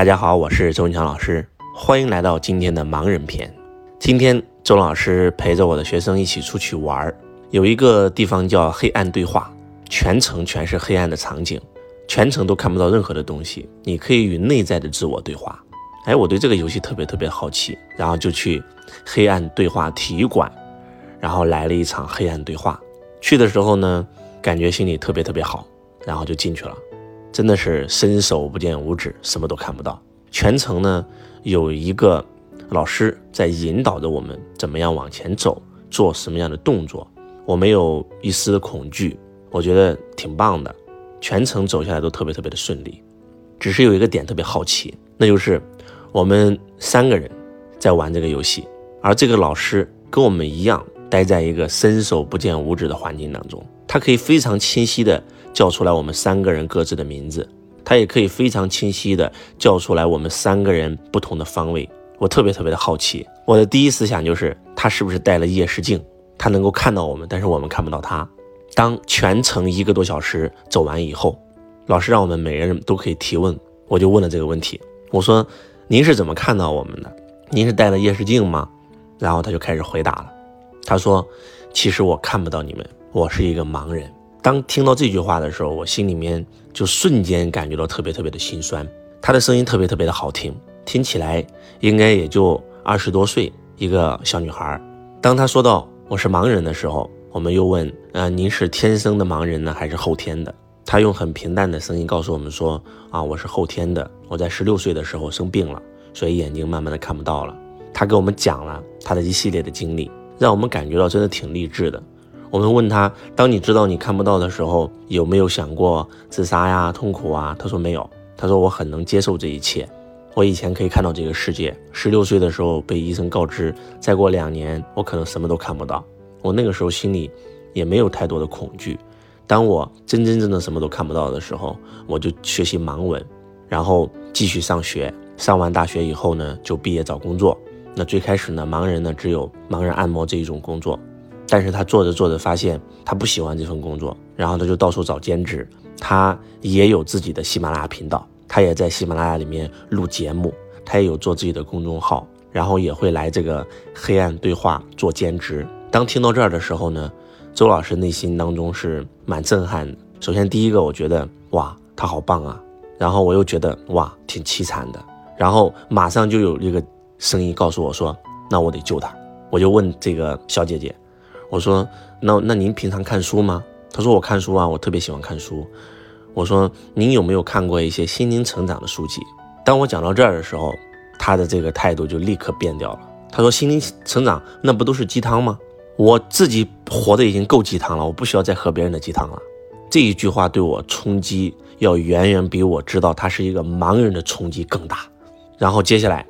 大家好，我是周文强老师，欢迎来到今天的盲人篇。今天周老师陪着我的学生一起出去玩儿，有一个地方叫黑暗对话，全程全是黑暗的场景，全程都看不到任何的东西，你可以与内在的自我对话。哎，我对这个游戏特别特别好奇，然后就去黑暗对话体育馆，然后来了一场黑暗对话。去的时候呢，感觉心里特别特别好，然后就进去了。真的是伸手不见五指，什么都看不到。全程呢，有一个老师在引导着我们怎么样往前走，做什么样的动作。我没有一丝的恐惧，我觉得挺棒的。全程走下来都特别特别的顺利，只是有一个点特别好奇，那就是我们三个人在玩这个游戏，而这个老师跟我们一样，待在一个伸手不见五指的环境当中，他可以非常清晰的。叫出来我们三个人各自的名字，他也可以非常清晰的叫出来我们三个人不同的方位。我特别特别的好奇，我的第一思想就是他是不是带了夜视镜，他能够看到我们，但是我们看不到他。当全程一个多小时走完以后，老师让我们每个人都可以提问，我就问了这个问题，我说您是怎么看到我们的？您是带了夜视镜吗？然后他就开始回答了，他说其实我看不到你们，我是一个盲人。当听到这句话的时候，我心里面就瞬间感觉到特别特别的心酸。他的声音特别特别的好听，听起来应该也就二十多岁一个小女孩。当他说到我是盲人的时候，我们又问：呃，您是天生的盲人呢，还是后天的？他用很平淡的声音告诉我们说：啊，我是后天的，我在十六岁的时候生病了，所以眼睛慢慢的看不到了。他给我们讲了他的一系列的经历，让我们感觉到真的挺励志的。我们问他：“当你知道你看不到的时候，有没有想过自杀呀、痛苦啊？”他说没有。他说：“我很能接受这一切。我以前可以看到这个世界。十六岁的时候被医生告知，再过两年我可能什么都看不到。我那个时候心里也没有太多的恐惧。当我真真正正什么都看不到的时候，我就学习盲文，然后继续上学。上完大学以后呢，就毕业找工作。那最开始呢，盲人呢只有盲人按摩这一种工作。”但是他做着做着发现他不喜欢这份工作，然后他就到处找兼职。他也有自己的喜马拉雅频道，他也在喜马拉雅里面录节目，他也有做自己的公众号，然后也会来这个黑暗对话做兼职。当听到这儿的时候呢，周老师内心当中是蛮震撼的。首先第一个，我觉得哇，他好棒啊，然后我又觉得哇，挺凄惨的，然后马上就有一个声音告诉我说，那我得救他。我就问这个小姐姐。我说，那那您平常看书吗？她说我看书啊，我特别喜欢看书。我说您有没有看过一些心灵成长的书籍？当我讲到这儿的时候，她的这个态度就立刻变掉了。她说心灵成长那不都是鸡汤吗？我自己活的已经够鸡汤了，我不需要再喝别人的鸡汤了。这一句话对我冲击要远远比我知道他是一个盲人的冲击更大。然后接下来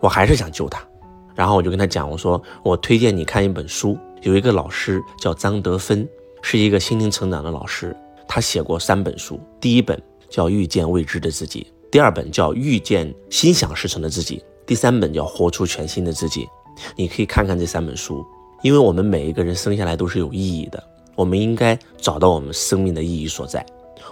我还是想救他，然后我就跟他讲，我说我推荐你看一本书。有一个老师叫张德芬，是一个心灵成长的老师。他写过三本书，第一本叫《遇见未知的自己》，第二本叫《遇见心想事成的自己》，第三本叫《活出全新的自己》。你可以看看这三本书，因为我们每一个人生下来都是有意义的，我们应该找到我们生命的意义所在。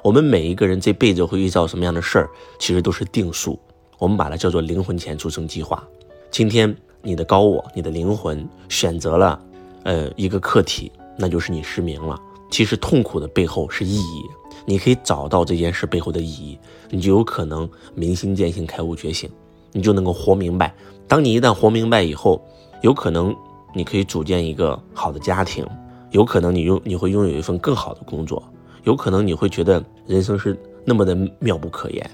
我们每一个人这辈子会遇到什么样的事儿，其实都是定数，我们把它叫做灵魂前出生计划。今天你的高我，你的灵魂选择了。呃，一个课题，那就是你失明了。其实痛苦的背后是意义，你可以找到这件事背后的意义，你就有可能明心见性、开悟觉醒，你就能够活明白。当你一旦活明白以后，有可能你可以组建一个好的家庭，有可能你拥你会拥有一份更好的工作，有可能你会觉得人生是那么的妙不可言。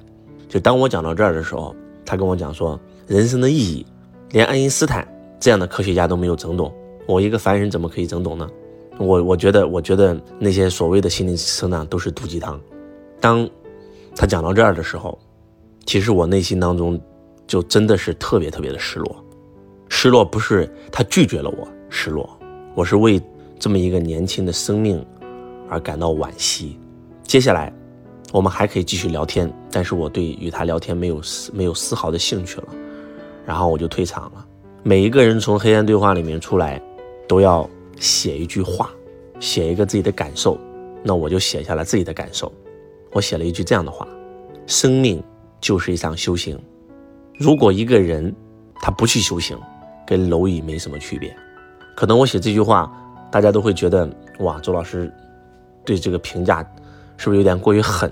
就当我讲到这儿的时候，他跟我讲说，人生的意义，连爱因斯坦这样的科学家都没有整懂。我一个凡人怎么可以整懂呢？我我觉得，我觉得那些所谓的心灵成长都是毒鸡汤。当他讲到这儿的时候，其实我内心当中就真的是特别特别的失落。失落不是他拒绝了我，失落，我是为这么一个年轻的生命而感到惋惜。接下来我们还可以继续聊天，但是我对与他聊天没有丝没有丝毫的兴趣了，然后我就退场了。每一个人从黑暗对话里面出来。都要写一句话，写一个自己的感受，那我就写下了自己的感受。我写了一句这样的话：生命就是一场修行，如果一个人他不去修行，跟蝼蚁没什么区别。可能我写这句话，大家都会觉得哇，周老师对这个评价是不是有点过于狠？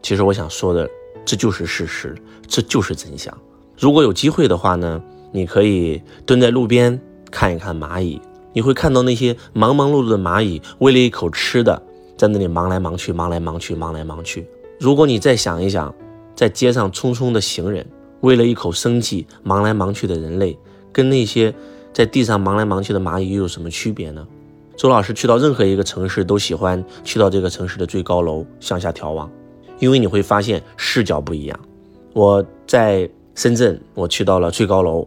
其实我想说的，这就是事实，这就是真相。如果有机会的话呢，你可以蹲在路边看一看蚂蚁，你会看到那些忙忙碌碌的蚂蚁为了一口吃的，在那里忙来忙去，忙来忙去，忙来忙去。如果你再想一想，在街上匆匆的行人，为了一口生计忙来忙去的人类，跟那些在地上忙来忙去的蚂蚁又有什么区别呢？周老师去到任何一个城市，都喜欢去到这个城市的最高楼向下眺望，因为你会发现视角不一样。我在深圳，我去到了最高楼；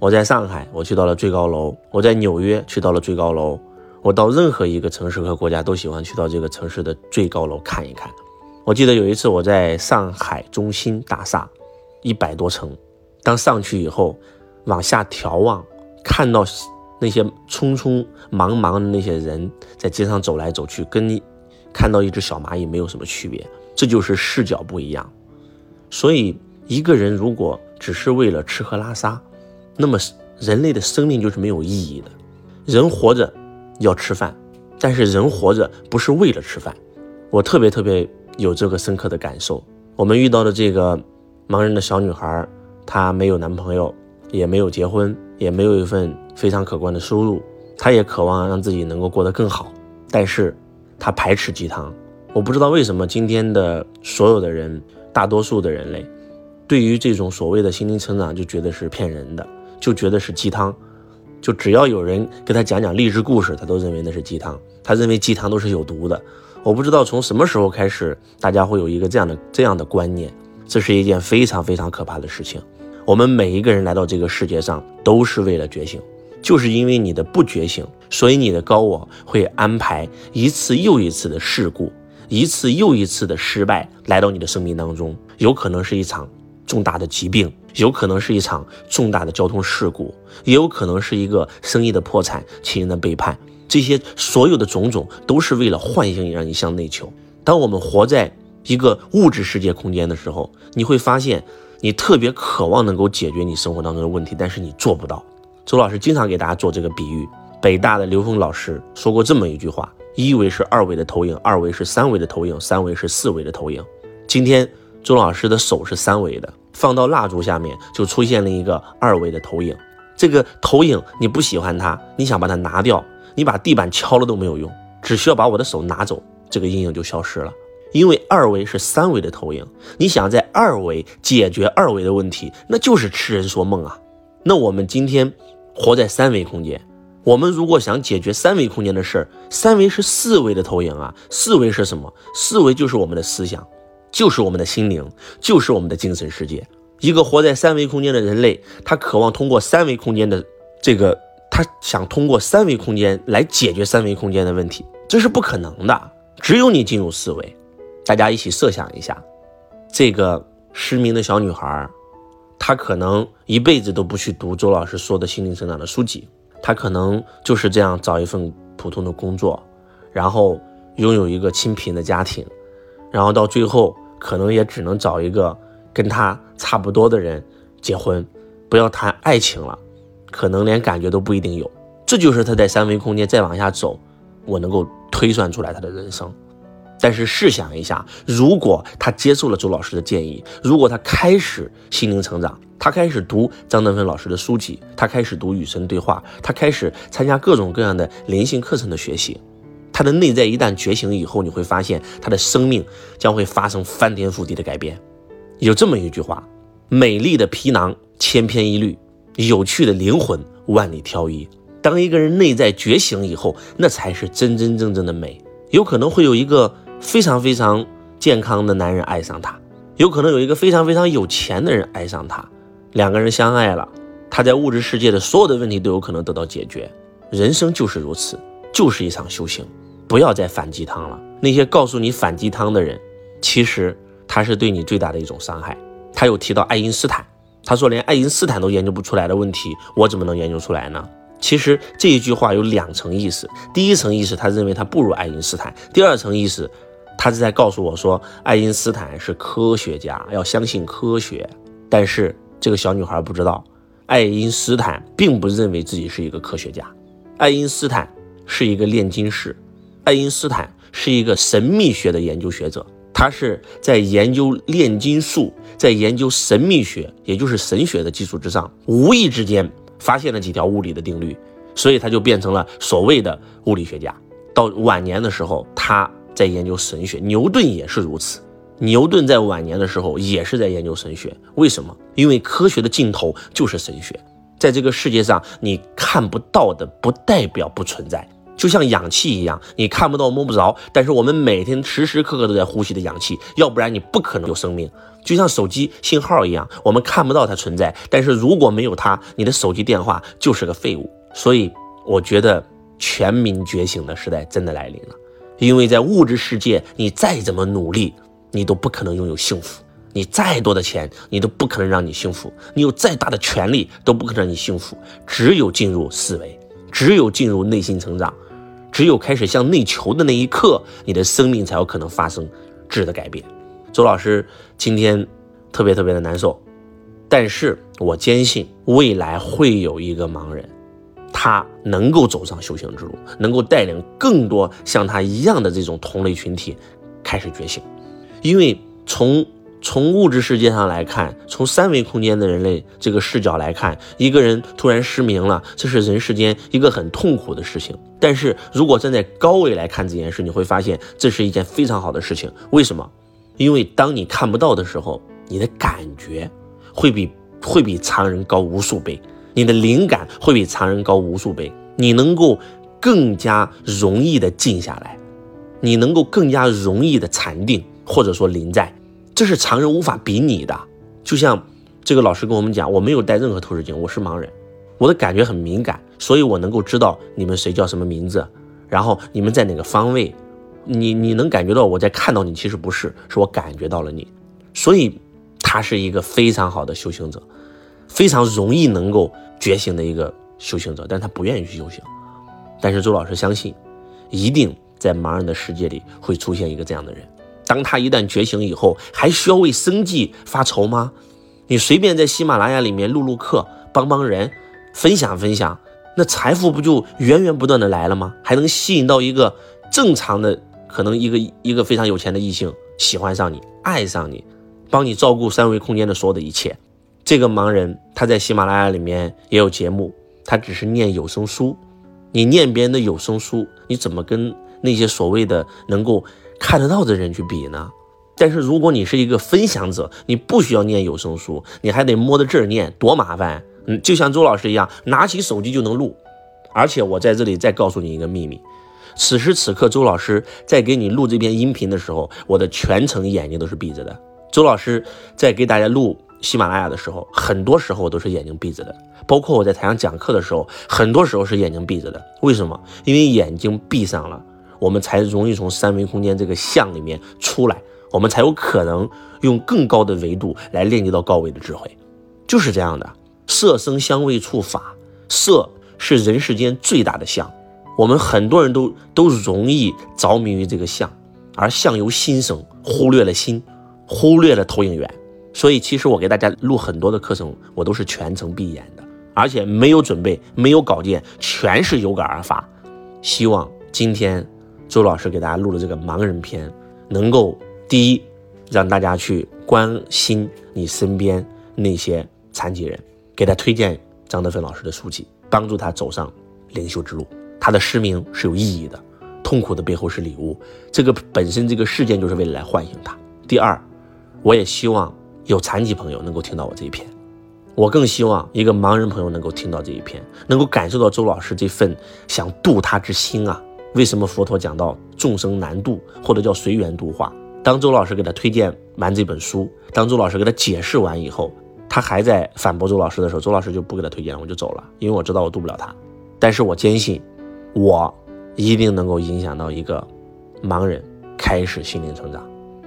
我在上海，我去到了最高楼；我在纽约去到了最高楼。我到任何一个城市和国家，都喜欢去到这个城市的最高楼看一看。我记得有一次我在上海中心大厦，一百多层，当上去以后，往下眺望，看到。那些匆匆忙忙的那些人在街上走来走去，跟你看到一只小蚂蚁没有什么区别，这就是视角不一样。所以，一个人如果只是为了吃喝拉撒，那么人类的生命就是没有意义的。人活着要吃饭，但是人活着不是为了吃饭。我特别特别有这个深刻的感受。我们遇到的这个盲人的小女孩，她没有男朋友，也没有结婚。也没有一份非常可观的收入，他也渴望让自己能够过得更好，但是，他排斥鸡汤。我不知道为什么今天的所有的人，大多数的人类，对于这种所谓的心灵成长就觉得是骗人的，就觉得是鸡汤，就只要有人给他讲讲励志故事，他都认为那是鸡汤，他认为鸡汤都是有毒的。我不知道从什么时候开始，大家会有一个这样的这样的观念，这是一件非常非常可怕的事情。我们每一个人来到这个世界上都是为了觉醒，就是因为你的不觉醒，所以你的高我会安排一次又一次的事故，一次又一次的失败来到你的生命当中，有可能是一场重大的疾病，有可能是一场重大的交通事故，也有可能是一个生意的破产、亲人的背叛，这些所有的种种都是为了唤醒你，让你向内求。当我们活在一个物质世界空间的时候，你会发现。你特别渴望能够解决你生活当中的问题，但是你做不到。周老师经常给大家做这个比喻。北大的刘峰老师说过这么一句话：一维是二维的投影，二维是三维的投影，三维是四维的投影。今天周老师的手是三维的，放到蜡烛下面就出现了一个二维的投影。这个投影你不喜欢它，你想把它拿掉，你把地板敲了都没有用，只需要把我的手拿走，这个阴影就消失了。因为二维是三维的投影，你想在二维解决二维的问题，那就是痴人说梦啊。那我们今天活在三维空间，我们如果想解决三维空间的事儿，三维是四维的投影啊。四维是什么？四维就是我们的思想，就是我们的心灵，就是我们的精神世界。一个活在三维空间的人类，他渴望通过三维空间的这个，他想通过三维空间来解决三维空间的问题，这是不可能的。只有你进入四维。大家一起设想一下，这个失明的小女孩，她可能一辈子都不去读周老师说的心灵成长的书籍，她可能就是这样找一份普通的工作，然后拥有一个清贫的家庭，然后到最后可能也只能找一个跟她差不多的人结婚，不要谈爱情了，可能连感觉都不一定有。这就是她在三维空间再往下走，我能够推算出来她的人生。但是试想一下，如果他接受了周老师的建议，如果他开始心灵成长，他开始读张德芬老师的书籍，他开始读与神对话，他开始参加各种各样的灵性课程的学习，他的内在一旦觉醒以后，你会发现他的生命将会发生翻天覆地的改变。有这么一句话：美丽的皮囊千篇一律，有趣的灵魂万里挑一。当一个人内在觉醒以后，那才是真真正正的美。有可能会有一个。非常非常健康的男人爱上她，有可能有一个非常非常有钱的人爱上她，两个人相爱了，他在物质世界的所有的问题都有可能得到解决。人生就是如此，就是一场修行。不要再反鸡汤了。那些告诉你反鸡汤的人，其实他是对你最大的一种伤害。他有提到爱因斯坦，他说连爱因斯坦都研究不出来的问题，我怎么能研究出来呢？其实这一句话有两层意思。第一层意思，他认为他不如爱因斯坦；第二层意思。他是在告诉我说，爱因斯坦是科学家，要相信科学。但是这个小女孩不知道，爱因斯坦并不认为自己是一个科学家，爱因斯坦是一个炼金士，爱因斯坦是一个神秘学的研究学者，他是在研究炼金术，在研究神秘学，也就是神学的基础之上，无意之间发现了几条物理的定律，所以他就变成了所谓的物理学家。到晚年的时候，他在研究神学，牛顿也是如此。牛顿在晚年的时候也是在研究神学，为什么？因为科学的尽头就是神学。在这个世界上，你看不到的不代表不存在，就像氧气一样，你看不到摸不着，但是我们每天时时刻刻都在呼吸的氧气，要不然你不可能有生命。就像手机信号一样，我们看不到它存在，但是如果没有它，你的手机电话就是个废物。所以，我觉得全民觉醒的时代真的来临了，因为在物质世界，你再怎么努力。你都不可能拥有幸福，你再多的钱，你都不可能让你幸福；你有再大的权利，都不可能让你幸福。只有进入思维，只有进入内心成长，只有开始向内求的那一刻，你的生命才有可能发生质的改变。周老师今天特别特别的难受，但是我坚信未来会有一个盲人，他能够走上修行之路，能够带领更多像他一样的这种同类群体开始觉醒。因为从从物质世界上来看，从三维空间的人类这个视角来看，一个人突然失明了，这是人世间一个很痛苦的事情。但是如果站在高维来看这件事，你会发现这是一件非常好的事情。为什么？因为当你看不到的时候，你的感觉会比会比常人高无数倍，你的灵感会比常人高无数倍，你能够更加容易的静下来，你能够更加容易的禅定。或者说临在，这是常人无法比拟的。就像这个老师跟我们讲，我没有带任何透视镜，我是盲人，我的感觉很敏感，所以我能够知道你们谁叫什么名字，然后你们在哪个方位，你你能感觉到我在看到你，其实不是，是我感觉到了你。所以他是一个非常好的修行者，非常容易能够觉醒的一个修行者，但他不愿意去修行。但是周老师相信，一定在盲人的世界里会出现一个这样的人。当他一旦觉醒以后，还需要为生计发愁吗？你随便在喜马拉雅里面录录课，帮帮人，分享分享，那财富不就源源不断的来了吗？还能吸引到一个正常的，可能一个一个非常有钱的异性喜欢上你，爱上你，帮你照顾三维空间的所有的一切。这个盲人他在喜马拉雅里面也有节目，他只是念有声书。你念别人的有声书，你怎么跟那些所谓的能够？看得到的人去比呢，但是如果你是一个分享者，你不需要念有声书，你还得摸着字念，多麻烦。嗯，就像周老师一样，拿起手机就能录。而且我在这里再告诉你一个秘密，此时此刻周老师在给你录这篇音频的时候，我的全程眼睛都是闭着的。周老师在给大家录喜马拉雅的时候，很多时候都是眼睛闭着的，包括我在台上讲课的时候，很多时候是眼睛闭着的。为什么？因为眼睛闭上了。我们才容易从三维空间这个相里面出来，我们才有可能用更高的维度来链接到高维的智慧，就是这样的。色声香味触法，色是人世间最大的相，我们很多人都都容易着迷于这个相，而相由心生，忽略了心，忽略了投影源。所以其实我给大家录很多的课程，我都是全程闭眼的，而且没有准备，没有稿件，全是有感而发。希望今天。周老师给大家录的这个盲人篇，能够第一让大家去关心你身边那些残疾人，给他推荐张德芬老师的书籍，帮助他走上灵修之路。他的失明是有意义的，痛苦的背后是礼物。这个本身这个事件就是为了来唤醒他。第二，我也希望有残疾朋友能够听到我这一篇，我更希望一个盲人朋友能够听到这一篇，能够感受到周老师这份想度他之心啊。为什么佛陀讲到众生难度，或者叫随缘度化？当周老师给他推荐完这本书，当周老师给他解释完以后，他还在反驳周老师的时候，周老师就不给他推荐了，我就走了，因为我知道我渡不了他。但是我坚信，我一定能够影响到一个盲人开始心灵成长。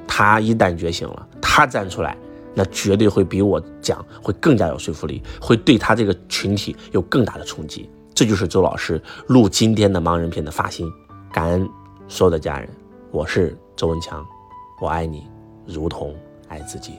他一旦觉醒了，他站出来，那绝对会比我讲会更加有说服力，会对他这个群体有更大的冲击。这就是周老师录今天的盲人片的发心，感恩所有的家人，我是周文强，我爱你，如同爱自己。